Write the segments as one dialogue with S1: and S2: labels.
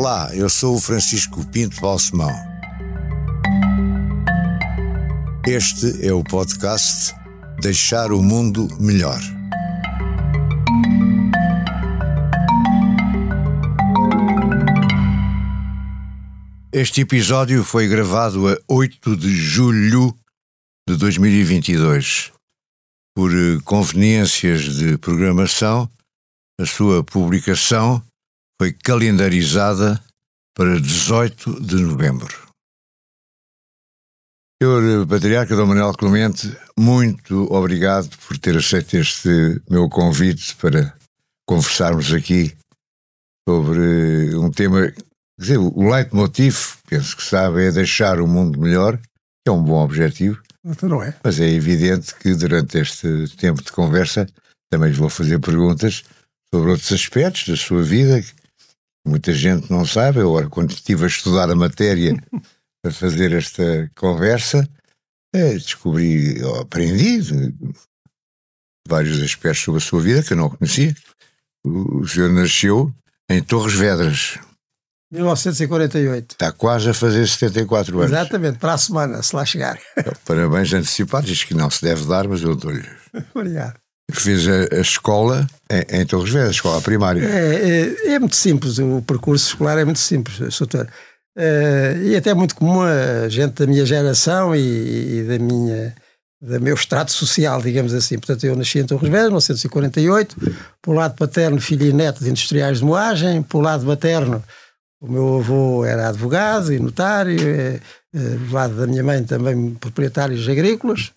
S1: Olá, eu sou o Francisco Pinto Balsemão. Este é o podcast Deixar o Mundo Melhor. Este episódio foi gravado a 8 de julho de 2022. Por eh, conveniências de programação, a sua publicação foi calendarizada para 18 de novembro. Senhor Patriarca Dom Manuel Clemente, muito obrigado por ter aceito este meu convite para conversarmos aqui sobre um tema Quer dizer, o leitmotiv, penso que sabe, é deixar o mundo melhor, que é um bom objetivo.
S2: Então não é.
S1: Mas é evidente que durante este tempo de conversa também vou fazer perguntas sobre outros aspectos da sua vida que muita gente não sabe. Agora, quando estive a estudar a matéria para fazer esta conversa, é, descobri, aprendi vários aspectos sobre a sua vida que eu não conhecia. O, o senhor nasceu em Torres Vedras,
S2: 1948.
S1: Está quase a fazer 74 anos.
S2: Exatamente, para a semana, se lá chegar.
S1: Então, parabéns antecipados, diz que não se deve dar, mas eu dou-lhe.
S2: Obrigado.
S1: Fiz a, a escola em, em, Torres Vedras, a escola primária.
S2: É, é, é, muito simples, o percurso escolar é muito simples, doutor. É, e até muito comum a gente da minha geração e, e da minha do meu extrato social, digamos assim. Portanto, eu nasci em Torres Vedras, 1948, por lado paterno, filho e neto de industriais de moagem, por lado materno, o meu avô era advogado e notário, é, é, do lado da minha mãe também proprietários agrícolas.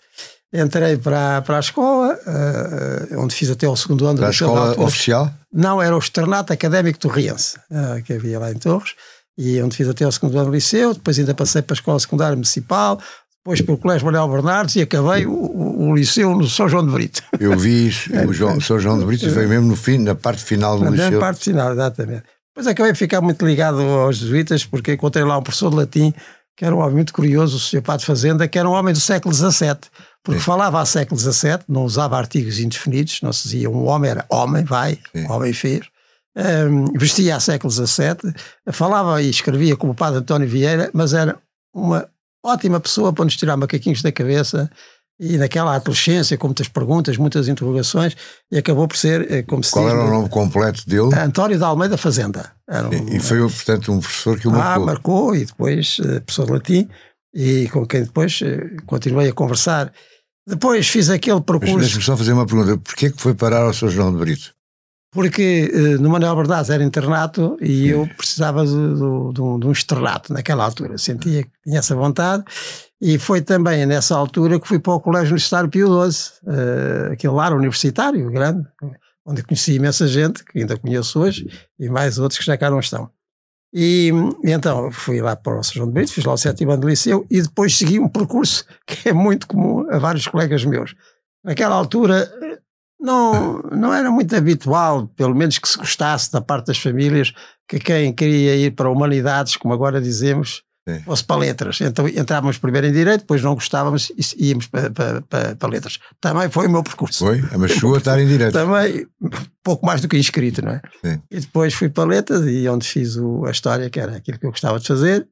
S2: Entrei para, para a escola, uh, onde fiz até o segundo ano.
S1: Para a escola oficial?
S2: Não, era o Externato Académico Torriense, uh, que havia lá em Torres, e onde fiz até o segundo ano do liceu, depois ainda passei para a Escola Secundária Municipal, depois para o Colégio Manuel Bernardes e acabei o, o, o, liceu no São João de Brito.
S1: Eu vi isso, o João, São João de Brito veio mesmo no fim, na parte final do
S2: na
S1: liceu.
S2: Na parte final, exatamente. Depois acabei de ficar muito ligado aos jesuítas, porque encontrei lá um professor de latim, que era um homem muito curioso, o Sr. Padre Fazenda, que era um homem do século XVII, porque Sim. falava ao século XVII, não usava artigos indefinidos, não se dizia um homem, era homem, vai, Sim. homem fez. Um, vestia a século XVII, falava e escrevia como o Padre António Vieira, mas era uma ótima pessoa para nos tirar macaquinhos da cabeça e naquela adolescência, com muitas perguntas, muitas interrogações, e acabou por ser, eh, como se
S1: Qual
S2: diz,
S1: era o nome completo dele?
S2: António da Almeida Fazenda.
S1: Um, e foi, portanto, um professor que o marcou.
S2: Ah, marcou, e depois, uh, professor de latim, e com quem depois uh, continuei a conversar. Depois fiz aquele percurso...
S1: Deixa-me só fazer uma pergunta. Porquê que foi parar ao São João de Brito?
S2: Porque uh, no Manuel Bardaz era internato e eu precisava de, de, de, um, de um externato naquela altura. Sentia que tinha essa vontade e foi também nessa altura que fui para o Colégio Universitário Pio XII, uh, aquele lar universitário grande, onde conheci imensa gente, que ainda conheço hoje, e mais outros que já cá não estão. E, e então fui lá para o São João de Brito, fiz lá o sétimo ano do liceu e depois segui um percurso que é muito comum a vários colegas meus. Naquela altura não, não era muito habitual, pelo menos que se gostasse da parte das famílias, que quem queria ir para humanidades, como agora dizemos, Sim. fosse para letras. Então entrávamos primeiro em direito, depois não gostávamos e íamos para, para, para, para letras. Também foi o meu percurso.
S1: Foi, mas chegou a estar em direito.
S2: Também, pouco mais do que inscrito, não é? Sim. E depois fui para letras e onde fiz o, a história, que era aquilo que eu gostava de fazer.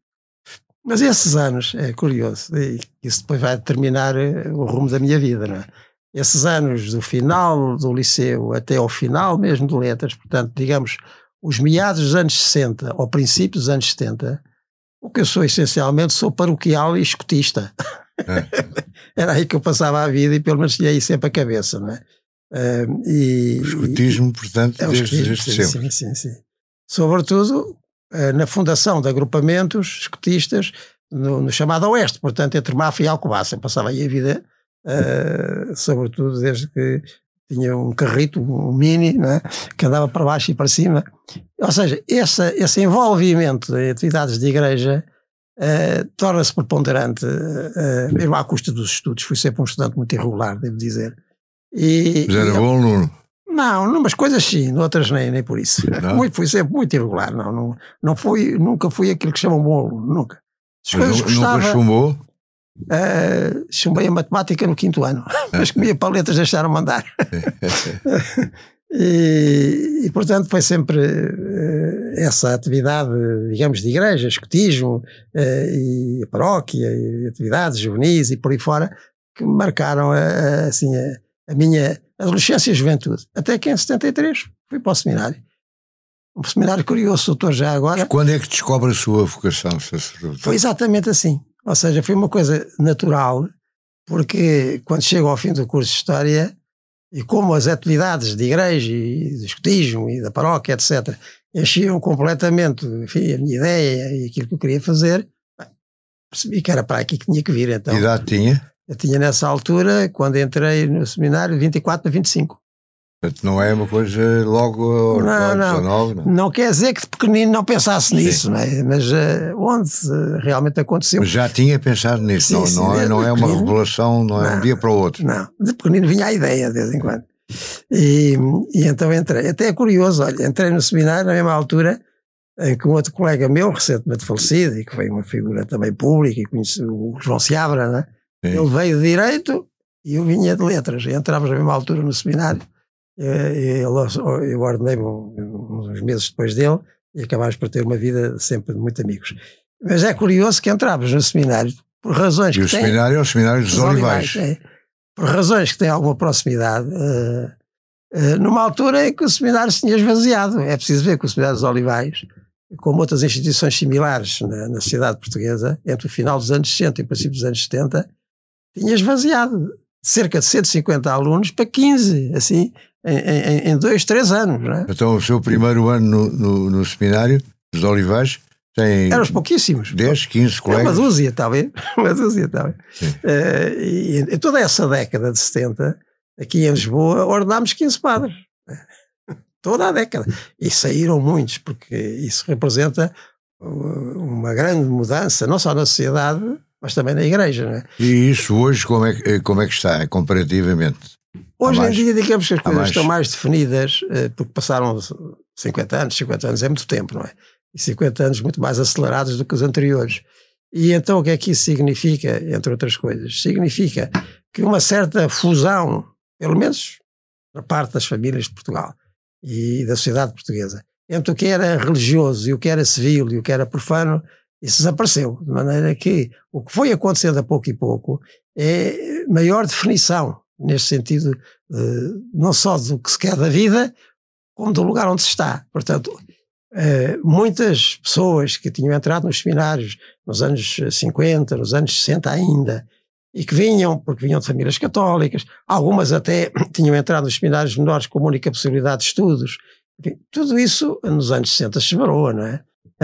S2: Mas esses anos, é curioso, e isso depois vai determinar eh, o rumo da minha vida, não é? Esses anos do final do liceu até ao final mesmo de letras, portanto, digamos, os meados dos anos 60 ou princípios dos anos 70, o que eu sou essencialmente sou paroquial e escutista. É. Era aí que eu passava a vida e pelo menos tinha aí sempre a cabeça, não é?
S1: E, o escutismo, portanto, é desde, desde
S2: sim,
S1: sempre.
S2: Sim, sim, sim. Sobretudo uh, na fundação de agrupamentos escutistas no, no, chamado Oeste, portanto, entre Mafra e Alcobaça. Eu passava aí a vida, uh, sobretudo desde que tinha um carrito, um mini, né, que andava para baixo e para cima. Ou seja, essa, esse envolvimento em atividades de igreja uh, torna-se preponderante, uh, mesmo à custa dos estudos. Fui sempre um estudante muito irregular, devo dizer.
S1: E, Mas era e, bom aluno?
S2: Não, numas coisas sim, outras nem, nem por isso. Muito, fui sempre muito irregular. Não, não, não fui, nunca fui aquilo que chamam bom aluno, nunca.
S1: As Mas nunca gostava, chumbou?
S2: Uh, chumbei a matemática no quinto ano, mas comia paletas deixaram mandar. E, e, portanto, foi sempre uh, essa atividade, digamos, de igreja, escotismo, uh, e a paróquia, e atividades juvenis e por aí fora, que marcaram a, assim, a, a, minha adolescência e juventude. Até que em 73 fui para o seminário. Um seminário curioso, doutor, já agora.
S1: Quando é que descobre a sua vocação, sacerdote?
S2: Foi exatamente assim. Ou seja, foi uma coisa natural, porque quando chego ao fim do curso de História, e como as atividades de igreja e de escotismo e da paróquia, etc., enchiam completamente enfim, a minha ideia e aquilo que eu queria fazer, percebi que era para aqui que tinha que vir. Então,
S1: que idade tinha?
S2: Eu tinha nessa altura, quando entrei no seminário, 24 a 25.
S1: Portanto, não é uma coisa logo aos
S2: não, não. 19, não. Não quer dizer que de pequenino não pensasse nisso, não é? mas uh, onde uh, realmente aconteceu.
S1: Mas já tinha pensado nisso, sim, não, sim, não, é, não é uma revelação, não, não, é um dia para o outro.
S2: Não, de pequenino vinha a ideia de vez em quando. E, e então entrei. Até é curioso, olha, entrei no seminário na mesma altura em que um outro colega meu, recentemente falecido, e que foi uma figura também pública, e conheci o João Seabra, né? ele veio de Direito e eu vinha de Letras. E entrámos na mesma altura no seminário eh, eu ordenei-me uns meses depois dele e acabámos por ter uma vida sempre de muito amigos. Mas é curioso que entrávamos no seminário por razões
S1: e
S2: que.
S1: o seminário é o seminário dos, dos Olivais. Olivais é,
S2: por razões que têm alguma proximidade. Uh, uh, numa altura em que o seminário se tinha esvaziado. É preciso ver que o seminário dos Olivais, como outras instituições similares na, na sociedade portuguesa, entre o final dos anos 60 e o princípio dos anos 70, tinha esvaziado cerca de 150 alunos para 15, assim, em, em, dois, três anos. Não é?
S1: Então, o seu primeiro ano no, no, no seminário dos Olivais tem.
S2: Pouquíssimos.
S1: 10, 15 colegas.
S2: É uma dúzia, talvez. uma dúzia, talvez. Uh, e em toda essa década de 70, aqui em Lisboa, ordenámos 15 padres. toda a década. E saíram muitos, porque isso representa uma grande mudança, não só na sociedade, mas também na igreja. Não é?
S1: E isso hoje como é, eh, como é que está, comparativamente?
S2: Hoje em dia, digamos que as coisas estão mais definidas, eh, porque passaram 50 anos, 50 anos é muito tempo, não é? E 50 anos muito mais acelerados do que os anteriores. E então o que é que isso significa, entre outras coisas? Significa que uma certa fusão, pelo menos da parte das famílias de Portugal e da sociedade portuguesa, entre o que era religioso e o que era civil e o que era profano, isso desapareceu. De maneira que o que foi acontecendo a pouco e pouco é maior definição neste sentido, não só do que se quer da vida, como do lugar onde se está. Portanto, uh, muitas pessoas que tinham entrado nos seminários nos anos 50, nos anos 60 ainda, e que vinham, porque vinham de famílias católicas, algumas até tinham entrado nos seminários menores com a única possibilidade de estudos. Enfim, tudo isso nos anos 60 se separou, não é?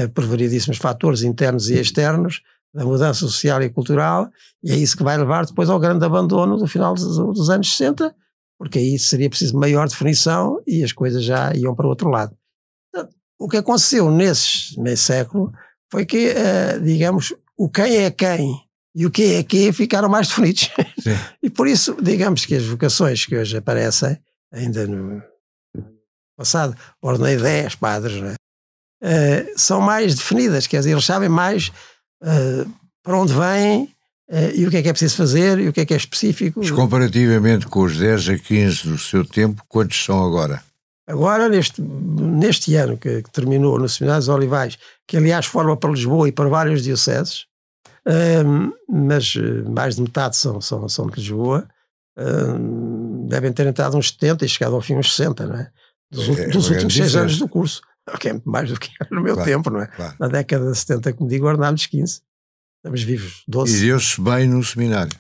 S2: Por variedíssimos fatores internos e externos, da mudança social e cultural, e é isso que vai levar depois ao grande abandono do final dos, dos anos 60, porque aí seria preciso maior definição e as coisas já iam para o outro lado. O que aconteceu nesse meio século foi que, uh, digamos, o quem é quem e o que é que ficaram mais definidos. e por isso, digamos que as vocações que hoje aparecem, ainda no passado, ordenei 10 padres, uh, são mais definidas, quer dizer, eles sabem mais uh, para onde vêm uh, e o que é que é preciso fazer e o que é que é específico.
S1: Mas comparativamente com os 10 a 15 do seu tempo, quantos são agora?
S2: Agora, neste, neste ano que, que terminou no Seminário dos Olivais, que aliás forma para Lisboa e para vários dioceses, uh, mas mais de metade são, são, são de Lisboa, devem ter entrado uns 70 e chegado ao fim uns 60, não é? Dos, é, dos últimos seis anos do curso que é mais do que no meu claro, tempo, não é? Claro. Na década de 70, como digo, ordenámos 15. Estamos vivos 12.
S1: E deu-se bem no seminário.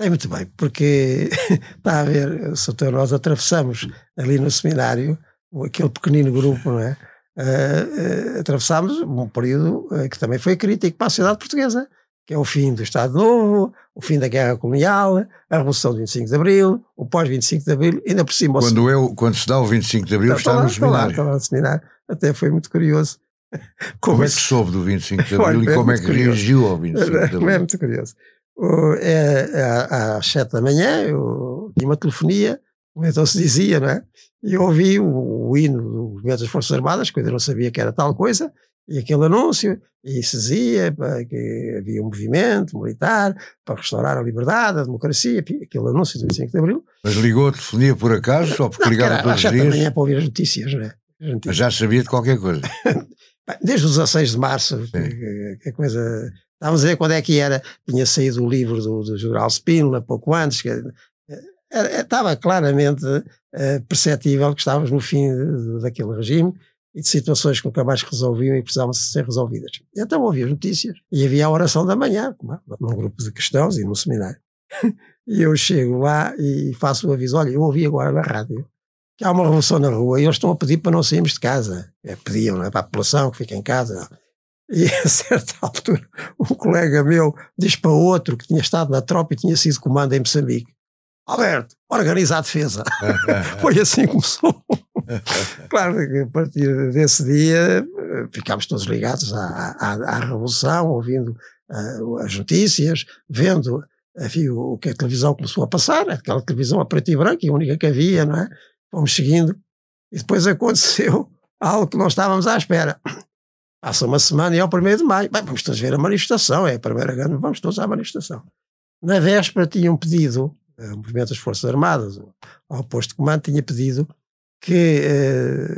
S2: É muito bem, porque está a ver, Sr. nós atravessamos ali no seminário, aquele pequenino grupo, não é? Uh, uh, atravessámos um período uh, que também foi crítico para a sociedade portuguesa, que é o fim do Estado Novo, o fim da Guerra Colonial, a Revolução de 25 de Abril, o pós-25 de Abril, ainda por cima...
S1: Quando, eu, quando se dá o 25 de Abril, está, está, no seminário.
S2: Está lá, está lá no seminário até foi muito curioso.
S1: Como, como é que soube do 25 de Abril e como é, é que curioso. reagiu ao 25 de Abril?
S2: É muito curioso. É, é, às 7 da manhã eu tinha uma telefonia, como então se dizia, não é? E eu ouvi o, o hino do Movimento das Forças Armadas, que eu ainda não sabia que era tal coisa, e aquele anúncio, e se dizia que havia um movimento militar para restaurar a liberdade, a democracia, aquele anúncio do 25 de Abril.
S1: Mas ligou a telefonia por acaso, só porque ligava todos os
S2: dias?
S1: Às
S2: manhã para ouvir as notícias, não é?
S1: Mas já sabia de qualquer coisa.
S2: Desde o 16 de março, que, que a coisa... Estávamos a ver quando é que era. Tinha saído o livro do, do General Spínola, pouco antes, que era, estava claramente uh, perceptível que estávamos no fim de, de, daquele regime e de situações que nunca mais resolviam e precisavam ser resolvidas. Então ouvi as notícias e havia a oração da manhã, é? num grupo de cristãos e no seminário. e eu chego lá e faço o aviso: olha, eu ouvi agora na rádio que há uma revolução na rua e eles estão a pedir para não sairmos de casa. É, pediam é? para a população que fique em casa. E a certa altura, um colega meu diz para outro que tinha estado na tropa e tinha sido comando em Moçambique: Alberto, organiza a defesa. Foi assim que começou. claro que a partir desse dia ficámos todos ligados à, à, à Revolução, ouvindo uh, as notícias, vendo enfim, o, o, que a televisão começou a passar, aquela televisão a preto e branco, a única que havia, não é? Fomos seguindo. E depois aconteceu algo que não estávamos à espera. Passa uma semana e é o primeiro de maio. Bem, vamos todos ver a manifestação, é a primeira grande, vamos todos à manifestação. Na véspera tinham pedido o movimento das Forças Armadas, ao posto de comando, tinha pedido que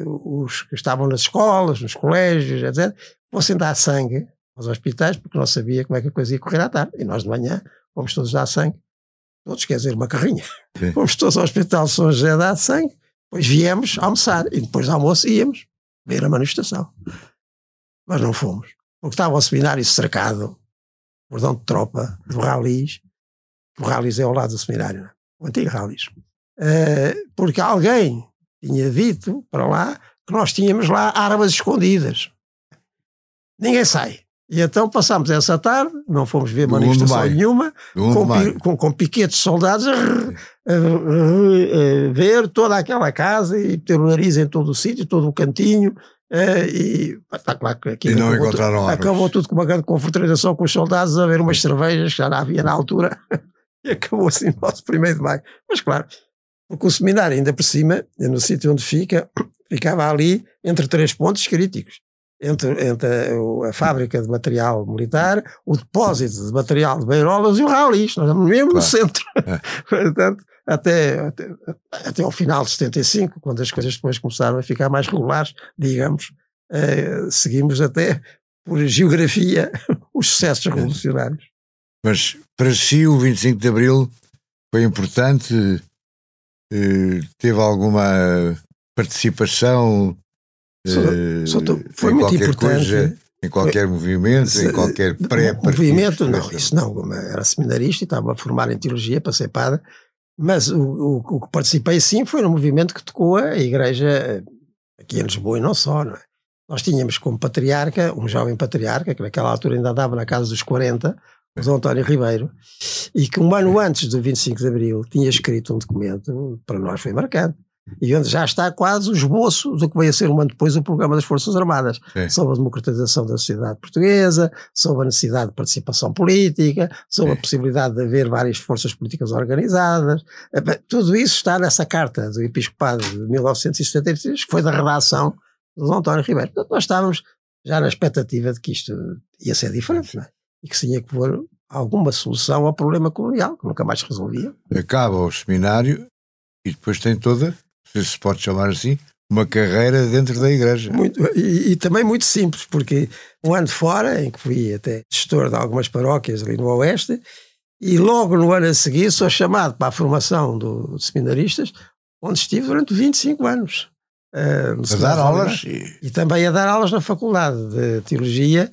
S2: uh, os que estavam nas escolas, nos colégios, etc., fossem dar sangue aos hospitais, porque não sabia como é que a coisa ia correr à tarde. E nós de manhã fomos todos dar sangue. Todos, quer dizer, uma carrinha. Sim. Fomos todos ao Hospital São José dar sangue, depois viemos almoçar e depois do almoço íamos ver a manifestação. Mas não fomos, porque estava o seminário cercado, bordão de tropa, de ralis, o Rallis é ao lado do seminário, é? o antigo Rallis. Uh, porque alguém tinha dito para lá que nós tínhamos lá armas escondidas. Ninguém sai. E então passámos essa tarde, não fomos ver manifestação nenhuma, com, com, com, piquetes de soldados a, a, a, ver toda aquela casa e ter o nariz em todo o sítio, todo o cantinho. Uh, e está claro aqui
S1: e não encontraram
S2: tudo, acabou tudo com uma grande confraternização com os soldados a ver umas cervejas que já não havia na altura. E acabou assim o nosso primeiro de maio. Mas claro, porque o seminário, ainda por cima, no sítio onde fica, ficava ali entre três pontos críticos. Entre, entre a, a, fábrica de material militar, o depósito de material de Beirolas e o Raulis, nós estamos mesmo claro. no centro. É. Portanto, até, até, até ao final de 75, quando as coisas depois começaram a ficar mais regulares, digamos, eh, seguimos até, por geografia, os sucessos é. revolucionários.
S1: Mas para si o 25 de Abril foi importante? Eh, teve alguma participação?
S2: Eh, foi muito importante. Coisa,
S1: em qualquer foi, movimento, se, em qualquer pré
S2: Movimento, não, isso não. Era seminarista e estava a formar em teologia para ser padre. Mas o, o, o, que participei sim foi no movimento que tocou a igreja aqui em Lisboa e não só. Não é? Nós tínhamos como patriarca, um jovem patriarca, que naquela altura ainda andava na casa dos 40, o Dom António Ribeiro, e que um ano antes do 25 de Abril tinha escrito um documento, para nós foi marcante, e onde já está quase o esboço do que vai ser um ano depois o programa das Forças Armadas, Sim. sobre a democratização da sociedade portuguesa, sobre a necessidade de participação política, sobre Sim. a possibilidade de haver várias forças políticas organizadas. Tudo isso está nessa carta do Episcopado de 1973, que foi da redação do António Ribeiro. Portanto, nós estávamos já na expectativa de que isto ia ser diferente, não é? E que se tinha que pôr alguma solução ao problema colonial, que nunca mais se resolvia.
S1: Acaba o seminário e depois tem toda, se pode chamar assim, uma carreira dentro da igreja.
S2: Muito, e, e, também muito simples, porque um ano fora, em que fui até gestor de algumas paróquias ali no Oeste, e logo no ano a seguir sou chamado para a formação do, de seminaristas, onde estive durante 25 anos.
S1: Uh, a dar aulas?
S2: E... e também a dar aulas na Faculdade de Teologia,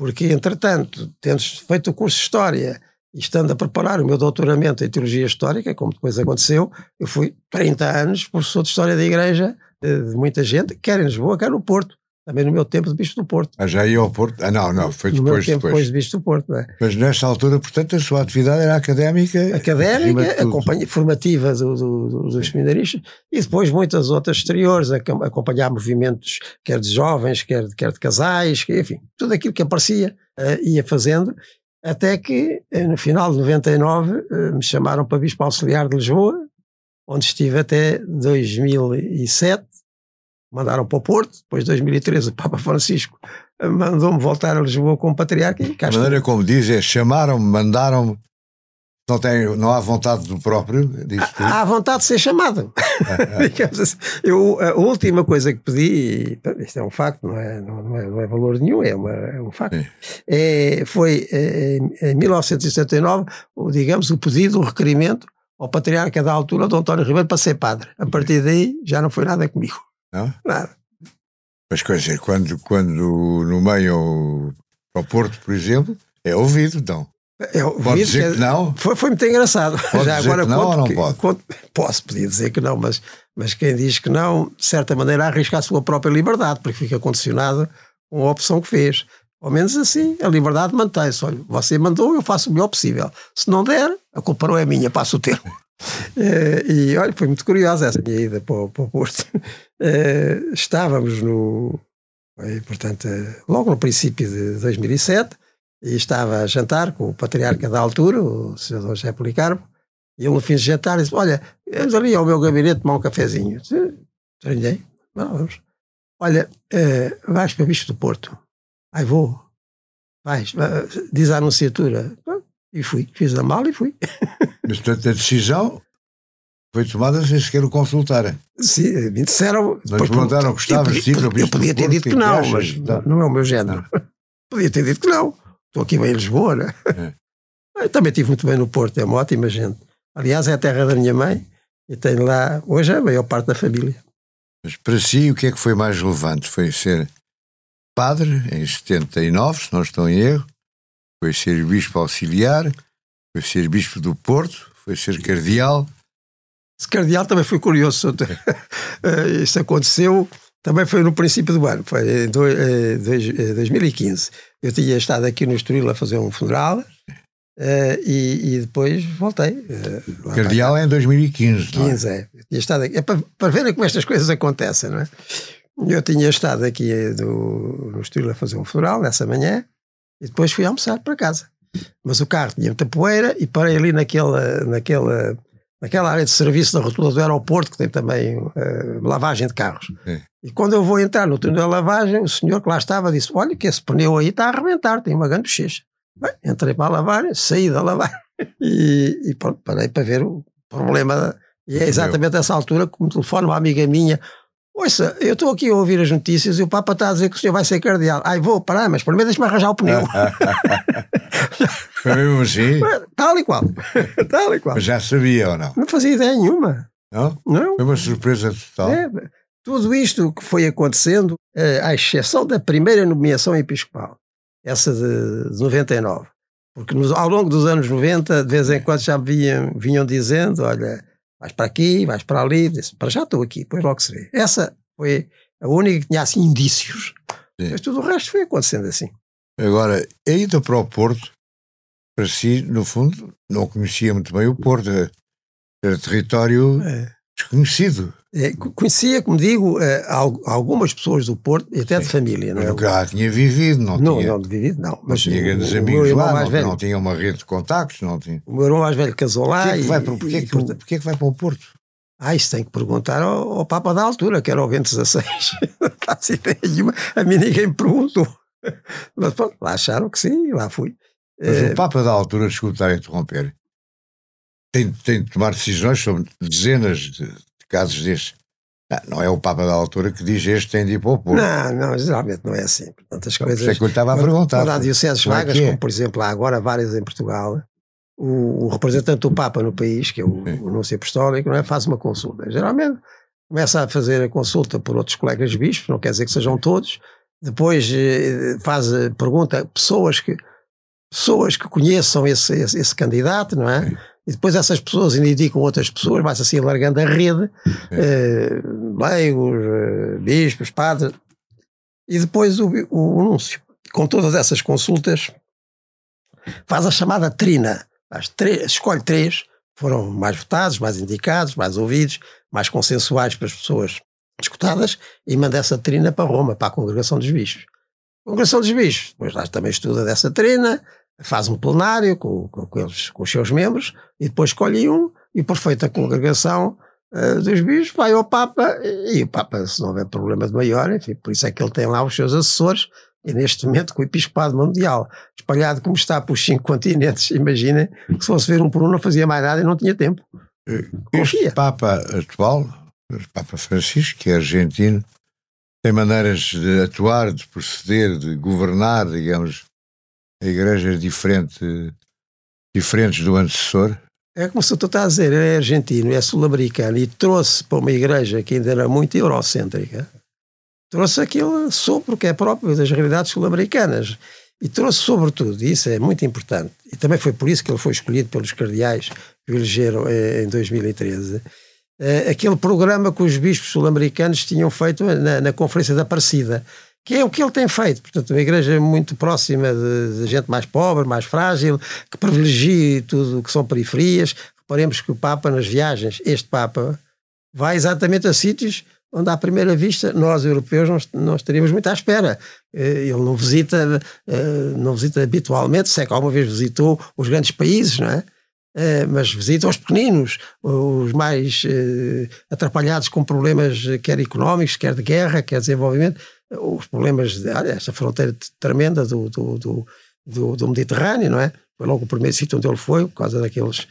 S2: porque, entretanto, tendo feito o curso de História e estando a preparar o meu doutoramento em Teologia Histórica, como depois aconteceu, eu fui 30 anos professor de História da Igreja de, de muita gente, quer em Lisboa, quer no Porto. Também no meu tempo de Bispo do Porto.
S1: Ah, já ia ao Porto? Ah, não, não, foi no depois.
S2: Meu tempo depois. de Bispo do Porto, é?
S1: Mas nesta altura, portanto, a sua atividade era académica?
S2: Académica, a companhia formativa do, do, do, dos seminaristas e depois muitas outras exteriores, acompanhar movimentos, quer de jovens, quer, quer de casais, enfim, tudo aquilo que aparecia uh, ia fazendo, até que eh, no final de 99 uh, eh, me chamaram para Bispo Auxiliar de Lisboa, onde estive até 2007 mandaram para o Porto, depois de 2013 o Papa Francisco mandou-me voltar a Lisboa como patriarca. E
S1: a maneira como diz é chamaram-me, mandaram-me, não, tem, não há vontade do próprio?
S2: Há, há vontade de ser chamado. assim. Eu, a última coisa que pedi, isto é um facto, não é, não é, não é valor nenhum, é, uma, é um facto, é, foi é, em 1979, digamos, o pedido, o requerimento ao patriarca da altura, Dom António Ribeiro, para ser padre. A partir daí já não foi nada comigo.
S1: Não?
S2: Nada.
S1: Mas quer dizer, quando, quando nomeiam para o Porto, por exemplo, é ouvido, então.
S2: Eu pode
S1: dizer que, que, não?
S2: Foi, foi muito engraçado.
S1: Pode Já dizer agora não ou não que, pode?
S2: Conto, posso podia dizer que não, mas, mas quem diz que não, de certa maneira, arrisca a sua própria liberdade, porque fica condicionado com a opção que fez. Ao menos assim, a liberdade mantém-se. Olha, você mandou, eu faço o melhor possível. Se não der, a culpa não é minha, passo o termo. É, e olha, foi muito curiosa essa minha ida para, para o Porto. É, estávamos no, portanto, logo no princípio de 2007, e estava a jantar com o patriarca da altura, o senhor José Policarpo, e ele no fim de jantar disse: Olha, vamos ali ao meu gabinete tomar um cafezinho. Estranhei, vamos. Olha, vais para Bicho do Porto. Aí vou. Vais, diz a anunciatura. E fui, fiz a mala e fui.
S1: Mas, portanto, a decisão foi tomada sem sequer o consultar.
S2: Sim, me disseram.
S1: Não perguntaram, gostavas de
S2: Eu podia ter dito que não, mas não é o meu género. Podia ter dito que não. Estou aqui bem em Lisboa, né? É. Também estive muito bem no Porto, é uma ótima gente. Aliás, é a terra da minha mãe e tenho lá, hoje a maior parte da família.
S1: Mas para si, o que é que foi mais relevante? Foi ser padre em 79, se não estou em erro, foi ser bispo auxiliar, foi ser bispo do Porto, foi ser cardeal.
S2: Esse cardeal também foi curioso. Eh, isso aconteceu, também foi no princípio do ano, foi em 2015. Eh, Eu tinha estado aqui no Estoril a fazer um funeral e, e, depois voltei.
S1: Uh, Cardeal é em 2015.
S2: 15, é? é. estado aqui, é para, para verem como estas coisas acontecem, não é? Eu tinha estado aqui do, no Estoril a fazer um funeral nessa manhã e depois fui almoçar para casa. Mas o carro tinha muita poeira e parei ali naquela, naquela, naquela área de serviço da rotula do aeroporto, que tem também uh, lavagem de carros. É. E quando eu vou entrar no túnel da lavagem, o senhor que lá estava disse: Olha, que esse pneu aí está a arrebentar, tem uma grande bochecha. Bem, entrei para a lavagem, saí da lavagem e, e pronto, parei para ver o problema. E é exatamente essa altura que me telefone uma amiga minha Ouça, eu estou aqui a ouvir as notícias e o Papa está a dizer que o senhor vai ser cardeal. Ai, vou parar, mas primeiro deixe-me arranjar o pneu.
S1: Foi mesmo assim?
S2: Tal e qual. Tal e qual.
S1: Mas já sabia ou não?
S2: Não fazia ideia nenhuma.
S1: Não?
S2: Não.
S1: Foi uma surpresa total. É,
S2: tudo isto que foi acontecendo, eh, à exceção da primeira nomeação episcopal, essa de, de 99. Porque nos, ao longo dos anos 90, de vez em quando já vinham, vinham dizendo: olha vais para aqui, vais para ali, disse, para já estou aqui, depois logo se vê. Essa foi a única que tinha assim indícios. Sim. Mas tudo o resto foi acontecendo assim.
S1: Agora, a ida para o Porto, para si, no fundo, não conhecia muito bem o Porto. Era território é. desconhecido.
S2: É, conhecia, como digo, eh, algumas pessoas do Porto, e até Sim. de família. Não
S1: é? lá tinha vivido, não,
S2: não
S1: tinha.
S2: Não, vivido, não.
S1: Mas não tinha grandes amigos lá, não, velho, não, tinha uma rede de contactos, não tinha.
S2: O meu irmão mais velho casou lá.
S1: Porquê é que, vai, para, porquê, e, que, porquê que vai para o Porto?
S2: Ah, isso tem que perguntar ao, ao Papa da altura, que era o Bento XVI. não faço ideia nenhuma. A mim ninguém me perguntou. Mas pronto, lá acharam que sim, lá fui.
S1: Mas é... o Papa da altura, desculpa a interromper, tem, tem de tomar decisões sobre dezenas de, de casos destes. Não é o Papa da altura que diz este tem de ir para o Porto.
S2: Não, não, geralmente não é assim. Portanto, as coisas.
S1: É que eu estava a perguntar.
S2: Quando há dioceses é vagas, é como por exemplo há agora várias em Portugal, o, o representante do Papa no país, que é o, o Núncio Apostólico, não é, faz uma consulta. Geralmente começa a fazer a consulta por outros colegas bispos, não quer dizer que sejam todos, depois eh, faz, pergunta pessoas que, pessoas que conheçam esse, esse, esse candidato, não é? Sim e depois essas pessoas indicam outras pessoas, vai-se assim alargando a rede, é. leigos, eh, bispos, padres, e depois o, o anúncio, com todas essas consultas, faz a chamada trina, três, escolhe três, foram mais votados, mais indicados, mais ouvidos, mais consensuais para as pessoas escutadas, e manda essa trina para Roma, para a Congregação dos Bispos. A Congregação dos Bispos, depois lá também estuda dessa trina, faz um plenário com, com, com, eles, com os seus membros e depois escolhe um e por feita a congregação uh, dos bispos, vai ao Papa e o Papa, se não houver problema de maior, enfim, por isso é que ele tem lá os seus assessores. E neste momento, com o Episcopado Mundial espalhado como está por cinco continentes, imaginem que se fosse ver um por um não fazia mais nada e não tinha tempo.
S1: Confia. Este Papa atual, o Papa Francisco, que é argentino, tem maneiras de atuar, de proceder, de governar, digamos, a igreja diferente, diferentes do antecessor?
S2: É como se tu estás a dizer, ele é argentino, é sul-americano e trouxe para uma igreja que ainda era muito eurocêntrica, trouxe aquele sopro que é próprio das realidades sul-americanas e trouxe sobretudo, e isso é muito importante, e também foi por isso que ele foi escolhido pelos cardeais que o elegeram eh, em 2013, eh, aquele programa que os bispos sul-americanos tinham feito na, na Conferência da Aparecida, que é o que ele tem feito. Portanto, uma igreja muito próxima de, de gente mais pobre, mais frágil, que privilegie tudo o que são periferias. Reparemos que o Papa, nas viagens, este Papa, vai exatamente a sítios onde, à primeira vista, nós europeus não, não estaríamos muito à espera. Eh, ele não visita, eh, não visita habitualmente, se é que alguma vez visitou os grandes países, não é? Uh, mas visita os pequeninos, os mais atrapalhados com problemas quer económicos, quer de guerra, quer de desenvolvimento os problemas, olha, esta fronteira tremenda do, do, do, do, do Mediterrâneo, não é? Foi logo o primeiro sítio onde ele foi, por causa daqueles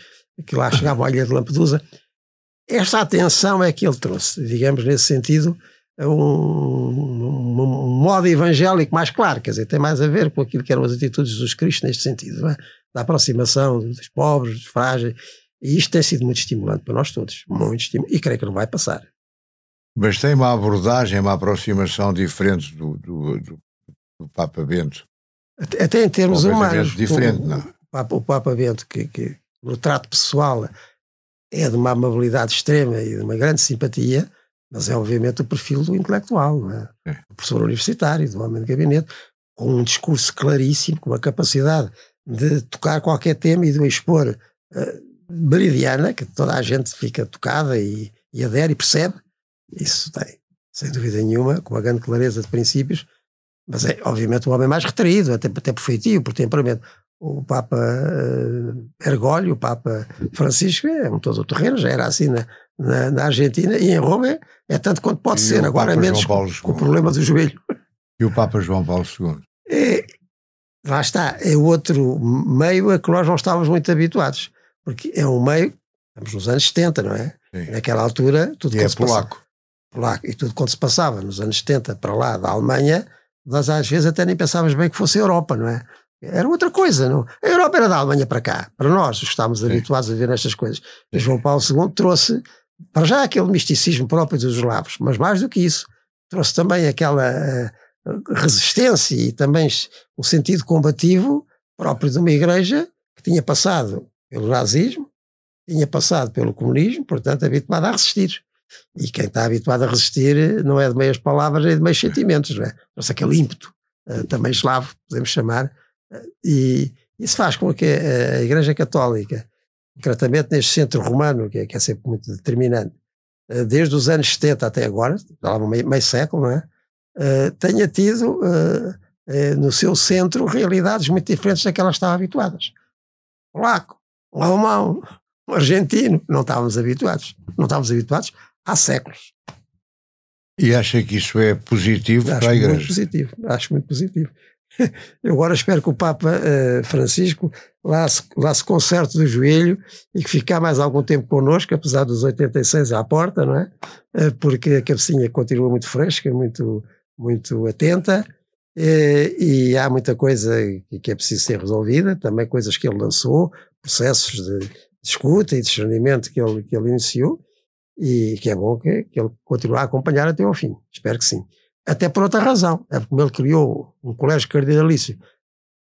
S2: que lá chegavam à ilha de Lampedusa. Esta atenção é que ele trouxe, digamos, nesse sentido, um, um, um, modo evangélico mais claro, quer dizer, tem mais a ver com aquilo que eram as atitudes de Jesus Cristo neste sentido, é? da aproximação dos pobres, dos frágeis, e isto tem sido muito estimulante para nós todos, muito estimulante, e creio que não vai passar.
S1: Mas tem uma abordagem, uma aproximação diferente do, do, do, do Papa Bento.
S2: Até, até em termos humanos.
S1: Diferente, o, não.
S2: O Papa, o Papa Bento, que, que no trato pessoal é de uma amabilidade extrema e de uma grande simpatia, mas é obviamente o perfil do intelectual, não é? é. do professor universitário, do homem de gabinete, com um discurso claríssimo, com a capacidade de tocar qualquer tema e de o expor uh, meridiana, que toda a gente fica tocada e, e adere e percebe, isso tem, sem dúvida nenhuma, com uma grande clareza de princípios, mas é obviamente um homem mais retraído, até, até por feitio, por temperamento. O Papa uh, Ergólio, o Papa Francisco, é um todo o terreno, já era assim na, na, na, Argentina e em Roma é, é tanto quanto pode e ser, agora Papa menos com, com, o problema do joelho.
S1: E o Papa João Paulo II?
S2: É, lá está, é outro meio a que nós não estávamos muito habituados, porque é um meio, estamos nos anos 70, não é? Sim. Naquela altura, tudo
S1: e é polaco. Passa,
S2: lá, e tudo quando se passava nos anos 70 para lá da Alemanha, nós às vezes até nem pensávamos bem que fosse a Europa, não é? Era outra coisa, não? A Europa era da Alemanha para cá, para nós, que estávamos Sim. habituados a ver nestas coisas. E João Paulo II trouxe, para já, aquele misticismo próprio dos eslavos, mas mais do que isso, trouxe também aquela uh, resistência e também o sentido combativo próprio de uma igreja que tinha passado pelo nazismo, tinha passado pelo comunismo, portanto, habituada a resistir. E quem está habituado a resistir não é de meias palavras, é de meios sentimentos, não é? Nossa, aquele ímpeto, uh, também eslavo, podemos chamar, uh, e isso faz com que a, Igreja Católica, concretamente neste centro romano, que é, que é sempre muito determinante, desde os anos 70 até agora, já meio, meio século, não é? tenha tido no seu centro realidades muito diferentes daquelas que estavam habituadas. Polaco, um alemão, um argentino, não estávamos habituados. Não estávamos habituados há séculos.
S1: E acha que isso é positivo
S2: acho
S1: para a Igreja?
S2: Muito positivo, acho muito positivo. Eu agora espero que o Papa uh, Francisco lá se, lá se conserte do joelho e que fique mais algum tempo connosco, apesar dos 86 à porta, não é? Uh, porque a cabecinha continua muito fresca, muito, muito atenta uh, e há muita coisa que é preciso ser resolvida, também coisas que ele lançou, processos de, de escuta e discernimento que ele, que ele iniciou e que é bom que, que ele continue a acompanhar até ao fim. Espero que sim. Até por outra razão. É porque ele criou um colégio cardinalício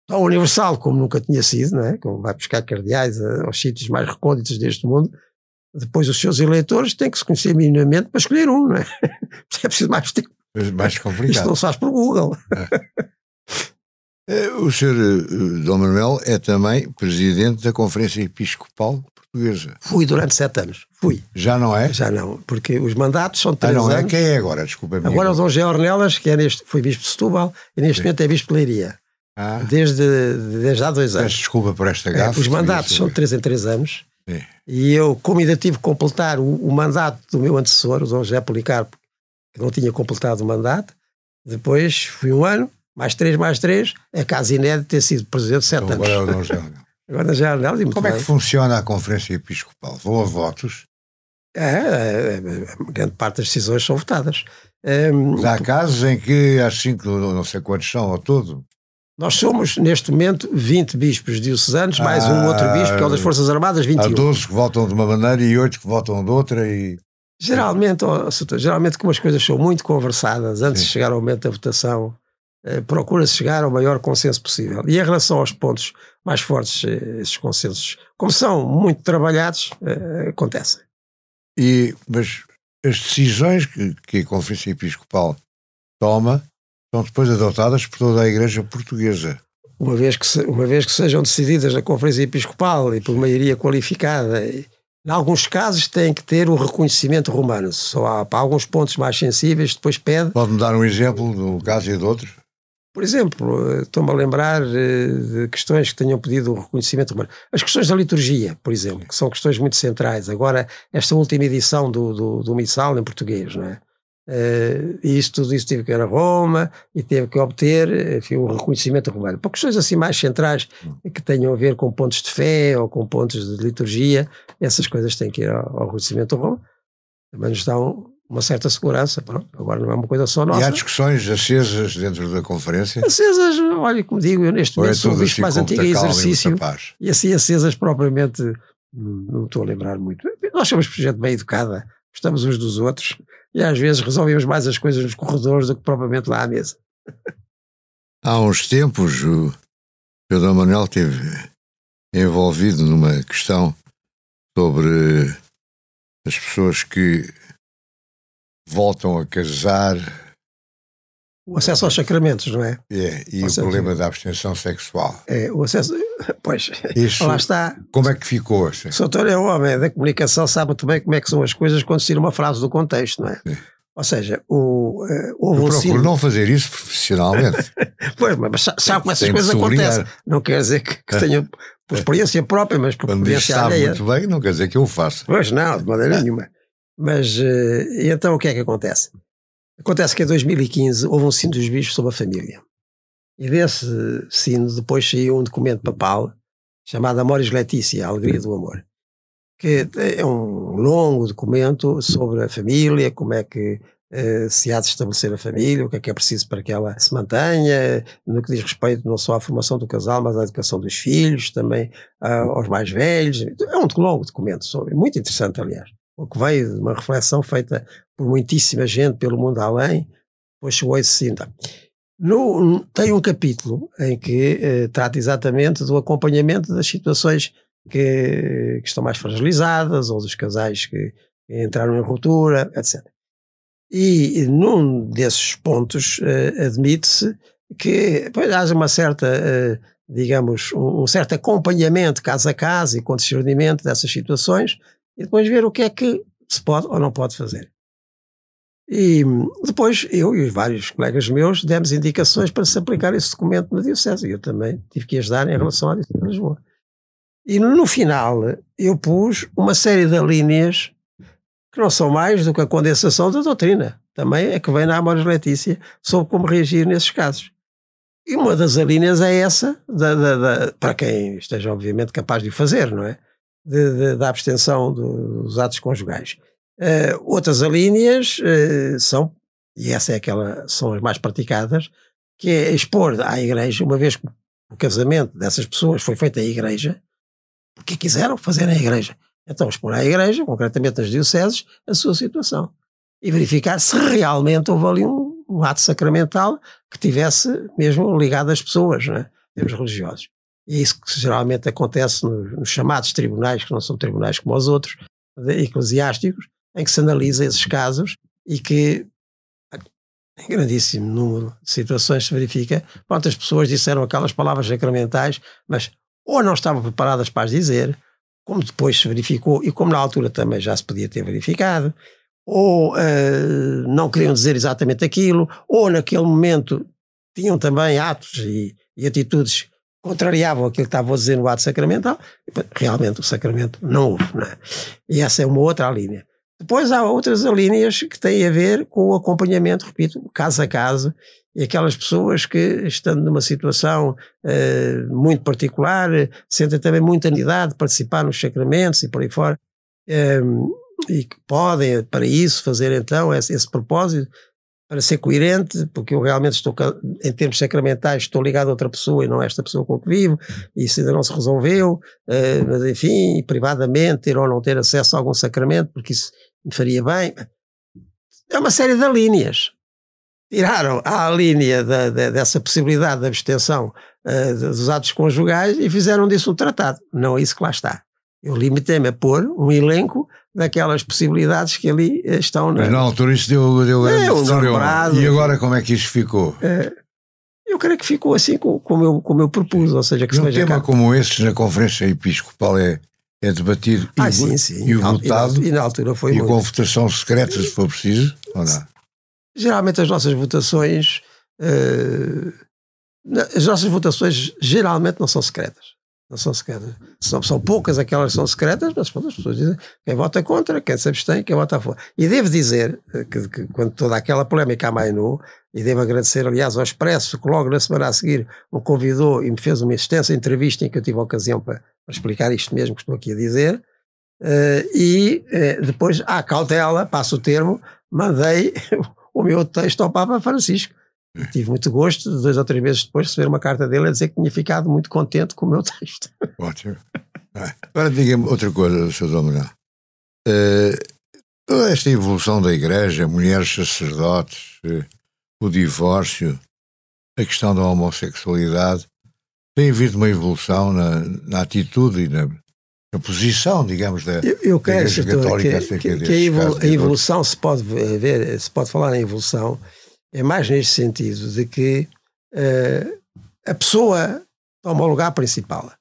S2: tão universal como nunca tinha sido, não é? Como vai buscar cardeais aos sítios mais recônditos deste mundo. Depois os seus eleitores têm que se conhecer minimamente para escolher um, não é? É preciso mais tempo.
S1: Mais complicado.
S2: Isto não se faz por Google.
S1: É. O senhor eh, Dom Manuel é também presidente da Conferência Episcopal portuguesa.
S2: Fui durante sete anos. Fui.
S1: Já não é?
S2: Já não, porque os mandatos são três ah, não
S1: é? Quem é agora? Desculpa.
S2: Agora o Dom Gé Ornelas, que é neste, foi bispo de Setúbal, e neste Sim. momento é bispo de Leiria. Ah. Desde, desde há dois anos.
S1: Peço desculpa por esta gafa.
S2: É, os mandatos são três em três anos.
S1: Sim.
S2: E eu, como ainda tive que completar o, o mandato do meu antecessor, o Dom José Policarpo, que não tinha completado o mandato, depois fui um ano, mais três, mais três, é caso inédito ter sido presidente sete
S1: Então,
S2: anos.
S1: agora é o Dom José.
S2: Agora já não, muito
S1: Como é
S2: bem.
S1: que funciona a Conferência Episcopal? Vão a votos?
S2: É, é, é, grande parte das decisões são votadas. É,
S1: Mas há casos em que há cinco, não sei quantos são ao todo.
S2: nós somos, neste momento, 20 bispos diocesanos, mais um
S1: Ah,
S2: outro bispo, que é o das Forças Armadas,
S1: Há
S2: 21.
S1: 12 que votam de uma maneira e 8 que votam de outra e
S2: Geralmente, geralmente como as coisas são muito conversadas antes
S1: Sim.
S2: de chegar ao momento da votação, eh, procura-se chegar ao maior consenso possível. E em relação aos pontos mais fortes, eh, esses consensos, como são muito trabalhados, eh, acontecem.
S1: E, mas as decisões que, que a Conferência Episcopal toma são depois adotadas por toda a Igreja Portuguesa.
S2: Uma vez, que se- uma vez que sejam decididas na Conferência Episcopal e por maioria qualificada, eh, em alguns casos têm que ter o reconhecimento romano. Só há para alguns pontos mais sensíveis, depois pede
S1: Pode-me dar um exemplo do caso e de outros?
S2: Por exemplo, eh, estou-me a lembrar eh, de questões que tenham pedido o reconhecimento romano. As questões da liturgia, por exemplo, que são questões muito centrais. Agora, esta última edição do, do, do Missal em português, não é? Eh, E isto, tudo isso teve que ir a Roma e teve que obter enfim, o reconhecimento romano. Para questões assim mais centrais que tenham a ver com pontos de fé ou com pontos de liturgia, essas coisas têm que ir ao, ao reconhecimento de Roma. Também nos dão uma certa segurança. Pronto, agora não é uma coisa só
S1: E há
S2: nossa.
S1: discussões acesas dentro da conferência?
S2: Acesas, olha, como digo, eu neste
S1: Ou é
S2: momento sou o bicho
S1: assim
S2: mais antigo em
S1: e
S2: exercício e assim acesas propriamente não não estou a lembrar muito. Nós somos gente bem educada, gostamos uns dos outros e às vezes resolvemos mais as coisas nos corredores do que propriamente lá à mesa.
S1: Há uns tempos o Pedro Manuel esteve envolvido numa questão sobre as pessoas que voltam a casar
S2: O acesso aos sacramentos, não é?
S1: é, e
S2: Ou
S1: o problema da abstenção sexual.
S2: é o acesso. Pois,
S1: Isso,
S2: lá está.
S1: como é que ficou? assim?
S2: O Soutor é o homem da comunicação, sabe muito bem como é que são as coisas quando se tira uma frase do contexto, não é?
S1: Sim.
S2: Ou seja, o, eh, houve
S1: Eu
S2: um
S1: procuro
S2: sino.
S1: não fazer isso profissionalmente.
S2: Pois, mas sa- sabe como essas
S1: Tem de
S2: coisas acontecem. Não quer dizer que, que tenha por experiência própria, mas por
S1: Quando
S2: experiência alheia.
S1: muito bem, não quer dizer que eu faça.
S2: Pois não, de maneira nenhuma. Mas eh, então o que é que acontece? Acontece que em 2015 houve um sino dos bichos sobre a família. E desse sino depois saiu um documento papal chamado Amoris Letícia, a Alegria do Amor. Que é um longo documento sobre a família, como é que eh, se há de estabelecer a família, o que é que é preciso para que ela se mantenha, no que diz respeito não só à formação do casal, mas à educação dos filhos, também ah, aos mais velhos. É um longo documento, muito interessante, aliás. O que veio de uma reflexão feita por muitíssima gente pelo mundo além, depois chegou a esse cinta. No, tem um capítulo em que eh, trata exatamente do acompanhamento das situações que, que estão mais fragilizadas ou dos casais que entraram em ruptura, etc. E num desses pontos eh, admite-se que pois, haja uma certa, eh, digamos, um, um certo acompanhamento caso a caso e com discernimento dessas situações e depois ver o que é que se pode ou não pode fazer. E hum, depois eu e os vários colegas meus demos indicações para se aplicar esse documento na Diocese. E eu também tive que ajudar em relação à Diocese de Lisboa. E no final eu pus uma série de linhas que não são mais do que a condensação da doutrina. Também é que vem na Amoris Letícia sobre como reagir nesses casos. E uma das linhas é essa, da, da- da- para quem esteja obviamente capaz de o fazer, não é? De- de- da abstenção do- dos atos conjugais. Eh, outras alíneas eh, são, e essa é aquela, são as mais praticadas, que é expor à igreja, uma vez que o casamento dessas pessoas foi feito à igreja, porque quiseram fazer na igreja. Então expor à igreja, concretamente nas dioceses, a sua situação. E verificar se realmente houve ali um, um ato sacramental que tivesse mesmo ligado às pessoas, é? em termos religiosos. É isso que geralmente acontece nos, nos chamados tribunais, que não são tribunais como os outros, de- eclesiásticos, em que se analisa esses casos e que em grandíssimo número de situações se verifica, pronto, as pessoas disseram aquelas palavras sacramentais, mas ou não estavam preparadas para as dizer, como depois se verificou, e como na altura também já se podia ter verificado, ou eh, não queriam dizer exatamente aquilo, ou naquele momento tinham também atos e, e atitudes contrariavam aquilo que estava a dizer no ato sacramental, realmente o sacramento não houve. Não é? E essa é uma outra linha. Depois há outras linhas que têm a ver com o acompanhamento, repito, caso a caso, e aquelas pessoas que, estando numa situação uh, muito particular, sentem também muita necessidade de participar nos sacramentos e por aí fora, um, ehm, e que podem, para isso, fazer então esse, esse propósito, para ser coerente, porque eu realmente estou, em termos sacramentais, estou ligado a outra pessoa e não a esta pessoa com que vivo, e isso ainda não se resolveu, uh, mas enfim, privadamente, ter ou não ter acesso a algum sacramento, porque isso me faria bem. É uma série de linhas. Tiraram a linha da, da, dessa possibilidade de abstenção uh, dos atos conjugais e fizeram disso um tratado. Não é isso que lá está. Eu limitei-me a pôr um elenco daquelas possibilidades que ali eh, estão.
S1: Na... Mas na altura isso deu, deu é, um E agora como é que isto ficou? É,
S2: eu creio que ficou assim como eu, como eu propus, ou seja, que
S1: e um tema cá. como este na Conferência Episcopal é, é debatido
S2: ah,
S1: e,
S2: sim, sim.
S1: e votado.
S2: E na, altura foi
S1: E
S2: muito.
S1: com votação secreta, se for preciso, ou não?
S2: Geralmente as nossas votações. Uh, as nossas votações geralmente não são secretas. Não são secretas. São, são poucas aquelas que são secretas, mas as pessoas dizem quem vota contra, quem se abstém, quem vota a favor. E devo dizer eh, que, que quando toda aquela polémica a Mainu, e devo agradecer, aliás, ao Expresso, que logo na semana a seguir me convidou e me fez uma extensa entrevista em que eu tive a ocasião para, para explicar isto mesmo que estou aqui a dizer. Uh, e uh, depois, à cautela, passo o termo, mandei o meu texto ao Papa Francisco Tive muito gosto, dois ou três meses depois, de receber uma carta dele a dizer que tinha ficado muito contente com o meu texto.
S1: Ótimo. Agora diga-me outra coisa, Sr. Dominó. Uh, toda esta evolução da Igreja, mulheres sacerdotes, uh, o divórcio, a questão da homossexualidade, tem havido uma evolução na, na atitude e na, na, posição, digamos, da,
S2: eu, eu da Igreja Católica. Que, que, que a, evolu a evolução se pode ver, se pode falar em evolução é mais neste sentido de que uh, a pessoa toma o lugar principal.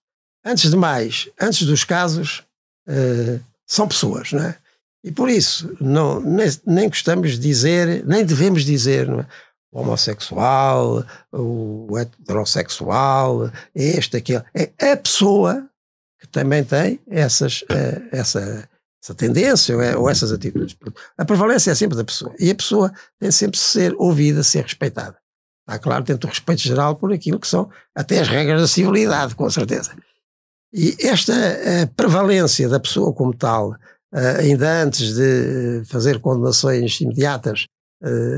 S2: Antes de mais, antes dos casos, uh, são pessoas, não é? E por isso, não, nem, nem gostamos de dizer, nem devemos dizer, é? o homossexual, o heterossexual, este, aquele. É a pessoa que também tem essas, uh, essa, essa tendência ou, é, ou, essas atitudes. A prevalência é sempre da pessoa. E a pessoa tem sempre de ser ouvida, ser respeitada. Está claro, dentro do respeito geral por aquilo que são até as regras da civilidade, com certeza. E esta prevalência da pessoa como tal, uh, ainda antes de fazer condenações imediatas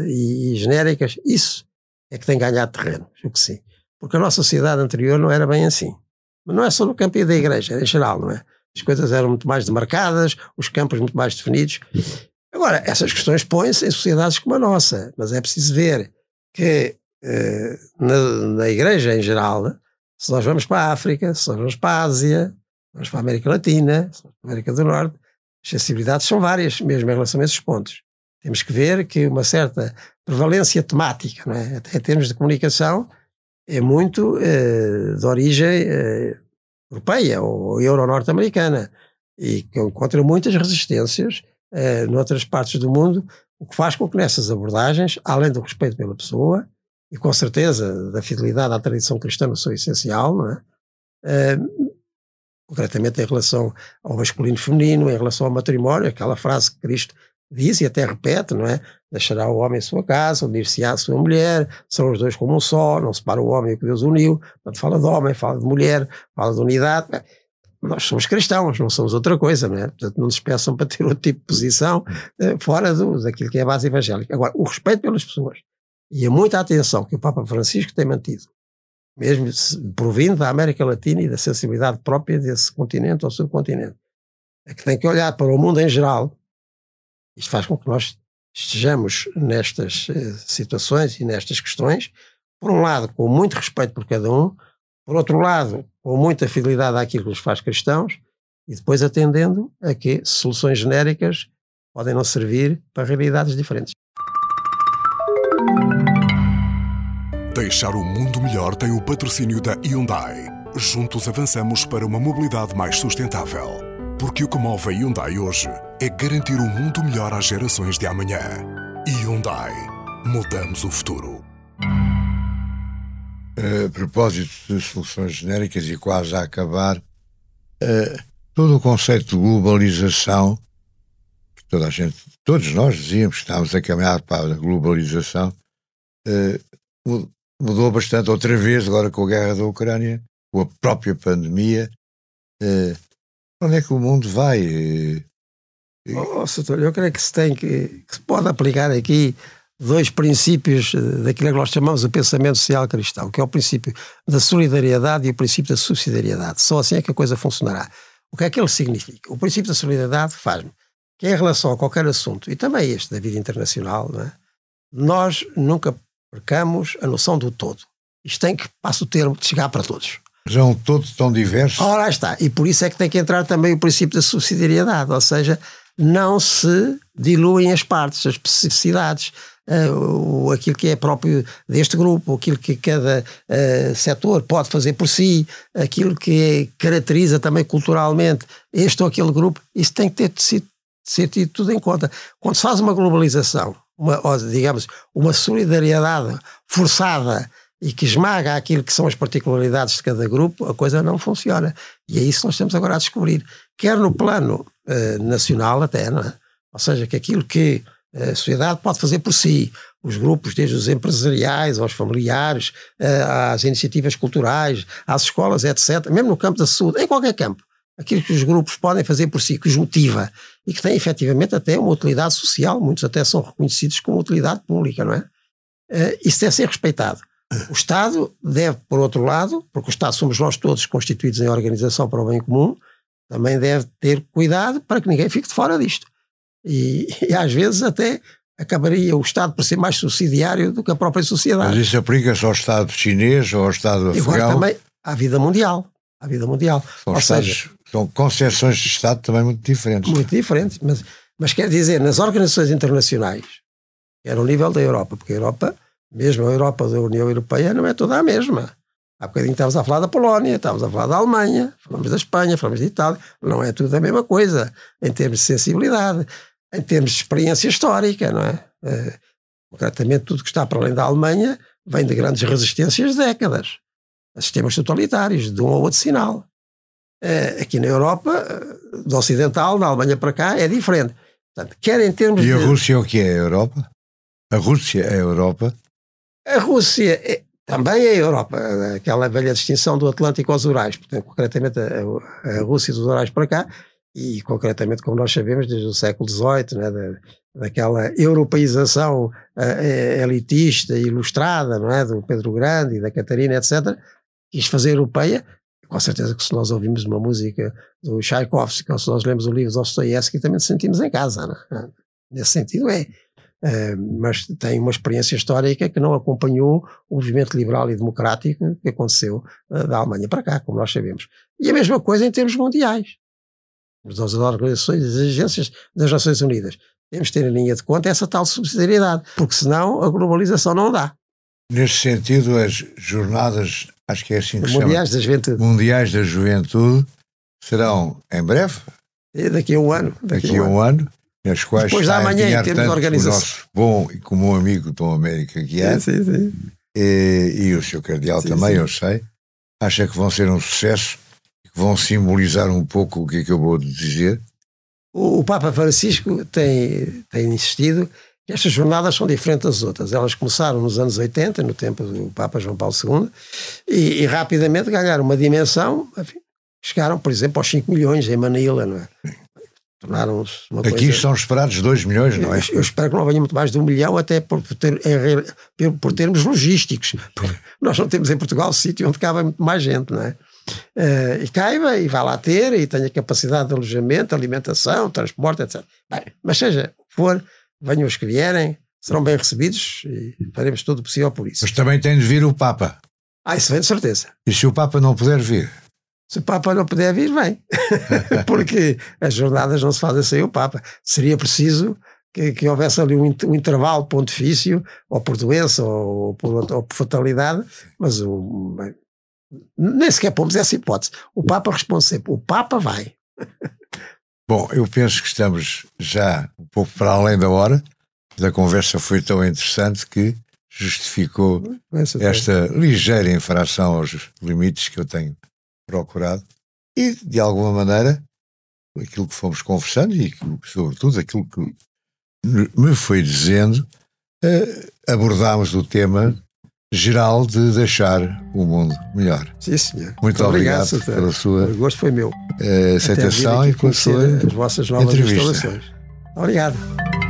S2: e, genéricas, isso é que tem ganhado terreno, o que sim. Porque a nossa sociedade anterior não era bem assim. Mas não é só no campo da igreja, é em geral, não é? As coisas eram muito mais demarcadas, os campos muito mais definidos. Agora, essas questões põem-se em sociedades como a nossa, mas é preciso ver que eh, na, na, Igreja em geral, se nós vamos para a África, se nós vamos para a Ásia, vamos para a América Latina, para a América do Norte, as sensibilidades são várias, mesmo em relação a esses pontos. Temos que ver que uma certa prevalência temática, não é? até em termos de comunicação, é muito eh, de origem eh, europeia ou euro-norte-americana e que encontra muitas resistências eh, noutras partes do mundo, o que faz com que nessas abordagens, além do respeito pela pessoa e com certeza da fidelidade à tradição cristã no seu essencial, não é? Eh, concretamente em relação ao masculino e feminino, em relação ao matrimónio, aquela frase que Cristo diz e até repete, não é? Deixará o homem em sua casa, unir-se-á à sua mulher, são os dois como um só, não separa o homem que Deus uniu. Portanto, fala de homem, fala de mulher, fala de unidade. Nós somos cristãos, não somos outra coisa, não é? Portanto, não nos peçam para ter outro tipo de posição eh, fora do, daquilo que é a base evangélica. Agora, o respeito pelas pessoas e a muita atenção que o Papa Francisco tem mantido, mesmo provindo da América Latina e da sensibilidade própria desse continente ou subcontinente, é que tem que olhar para o mundo em geral isto faz com que nós estejamos nestas uh, situações e nestas questões, por um lado, com muito respeito por cada um, por outro lado, com muita fidelidade àquilo que nos faz cristãos, e depois atendendo a que soluções genéricas podem não servir para realidades diferentes.
S3: Deixar o mundo melhor tem o patrocínio da Hyundai. Juntos avançamos para uma mobilidade mais sustentável. Porque o que move a Hyundai hoje é garantir um mundo melhor às gerações de amanhã. Hyundai. Mudamos o futuro.
S1: a propósito de soluções genéricas e quase a acabar, todo o conceito de globalização, que toda a gente, todos nós dizíamos que estávamos a caminhar para a globalização, mudou bastante outra vez, agora com a guerra da Ucrânia, com a própria pandemia. Onde é que o mundo vai?
S2: Oh, eu creio que se tem que, que se pode aplicar aqui dois princípios eh, daquilo que nós chamamos de pensamento social cristão, que é o princípio da solidariedade e o princípio da subsidiariedade. Só assim é que a coisa funcionará. O que é que ele significa? O princípio da solidariedade faz-me que em relação a qualquer assunto, e também este da vida internacional, é? nós nunca percamos a noção do todo. Isto tem que, passo o termo, de chegar para todos.
S1: Mas é um todo tão diverso.
S2: Ora, está. E por isso é que tem que entrar também o princípio da subsidiariedade, ou seja, não se diluem as partes, as especificidades uh, aquilo que é próprio deste grupo, aquilo que cada uh, setor pode fazer por si, aquilo que caracteriza também culturalmente este ou aquele grupo, isso tem que ter sido, ser tido tudo em conta. Quando se faz uma globalização, uma, ou, digamos, uma solidariedade forçada e que esmaga aquilo que são as particularidades de cada grupo, a coisa não funciona. E é isso que nós estamos agora a descobrir. Quer no plano uh, nacional até, não é? Ou seja, que aquilo que a sociedade pode fazer por si. Os grupos, desde os empresariais aos familiares, eh, às iniciativas culturais, às escolas, etc., mesmo no campo da saúde, em qualquer campo. Aquilo que os grupos podem fazer por si, que os motiva e que tem efetivamente até uma utilidade social, muitos até são reconhecidos como utilidade pública, não é? Eh, isso deve ser respeitado. O Estado deve, por outro lado, porque o Estado somos nós todos constituídos em organização para o bem comum, também deve ter cuidado para que ninguém fique de fora disto. E, e às vezes até acabaria o Estado por ser mais subsidiário do que a própria sociedade.
S1: Mas isso aplica-se ao Estado chinês ou ao Estado afegão?
S2: Igual também à vida mundial. À vida mundial.
S1: São, ou Estados, seja, são concepções de Estado também muito diferentes.
S2: Muito diferentes. Mas, mas quer dizer, nas organizações internacionais, era o nível da Europa, porque a Europa, mesmo a Europa da União Europeia, não é toda a mesma. Há bocadinho estávamos a falar da Polónia, estávamos a falar da Alemanha, falamos da Espanha, falamos da Itália. Não é tudo a mesma coisa em termos de sensibilidade em termos de experiência histórica, não é? Uh, concretamente, tudo que está para além da Alemanha vem de grandes resistências de décadas, a sistemas totalitários, de um ou outro sinal. Uh, aqui na Europa, uh, do Ocidental, da Alemanha para cá, é diferente. Portanto, quer em termos
S1: e a
S2: de...
S1: Rússia é o que é a Europa? A Rússia é a Europa?
S2: A Rússia é, também a Europa, aquela velha distinção do Atlântico aos Urais, portanto, concretamente a, a Rússia dos Urais para cá, e concretamente, como nós sabemos, desde o século XVIII, né, da, daquela europeização uh, elitista ilustrada não é, do Pedro Grande e da Catarina, etc., quis fazer europeia. Com certeza que se nós ouvimos uma música do Tchaikovsky ou se nós lemos o livro de Dostoiévski, também nos sentimos em casa. É? Nesse sentido é. Uh, mas tem uma experiência histórica que não acompanhou o movimento liberal e democrático que aconteceu uh, da Alemanha para cá, como nós sabemos. E a mesma coisa em termos mundiais das organizações, das agências das Nações Unidas. Temos de ter em linha de conta essa tal subsidiariedade, porque senão a globalização não dá.
S1: Neste sentido, as jornadas, acho que é assim que
S2: Mundiais
S1: chama,
S2: da Juventude.
S1: Mundiais da Juventude serão em breve.
S2: Daqui a um ano.
S1: Daqui, daqui a um ano. ano nas quais
S2: Depois da manhã, de organização. O nosso
S1: bom e comum amigo Dom América Guiar.
S2: Sim, sim, sim.
S1: E, e o seu cardeal também, eu sei. Acha que vão ser um sucesso que vão simbolizar um pouco o que é que eu vou dizer?
S2: O, o Papa Francisco tem, tem insistido que estas jornadas são diferentes das outras. Elas começaram nos anos 80, no tempo do Papa João Paulo II, e, e rapidamente ganharam uma dimensão, enfim, chegaram, por exemplo, aos 5 milhões em Manila, não é? Tornaram-se uma
S1: Aqui
S2: coisa...
S1: estão esperados 2 milhões, não é?
S2: Eu, espero que não venha muito mais de um milhão, até por, ter, por, termos logísticos. Nós não temos em Portugal sítio onde cabe muito mais gente, não é? Uh, e caiba e vá lá ter e tenha capacidade de alojamento, alimentação, transporte, etc. Bem, mas seja for, venham os que vierem, serão bem recebidos e faremos tudo o possível por isso.
S1: Mas também tem de vir o Papa.
S2: Ah, isso vem de certeza.
S1: E se o Papa não puder vir?
S2: Se o Papa não puder vir, vem. Porque as jornadas não se fazem sem o Papa. Seria preciso que, que houvesse ali um, um, intervalo pontifício, ou por doença, ou por, ou por fatalidade, mas o, nem sequer pomos essa hipótese. O Papa responde sempre: o Papa vai.
S1: Bom, eu penso que estamos já um pouco para além da hora. A conversa foi tão interessante que justificou esta ligeira infração aos limites que eu tenho procurado e, de alguma maneira, aquilo que fomos conversando e, sobretudo, aquilo que me foi dizendo, eh, abordámos o tema geral de deixar o mundo melhor.
S2: Sim, senhor.
S1: Muito, Muito obrigado, obrigado pela sua
S2: o gosto foi meu.
S1: Uh, aceitação e pela sua
S2: as vossas novas
S1: entrevista.
S2: instalações. Obrigado.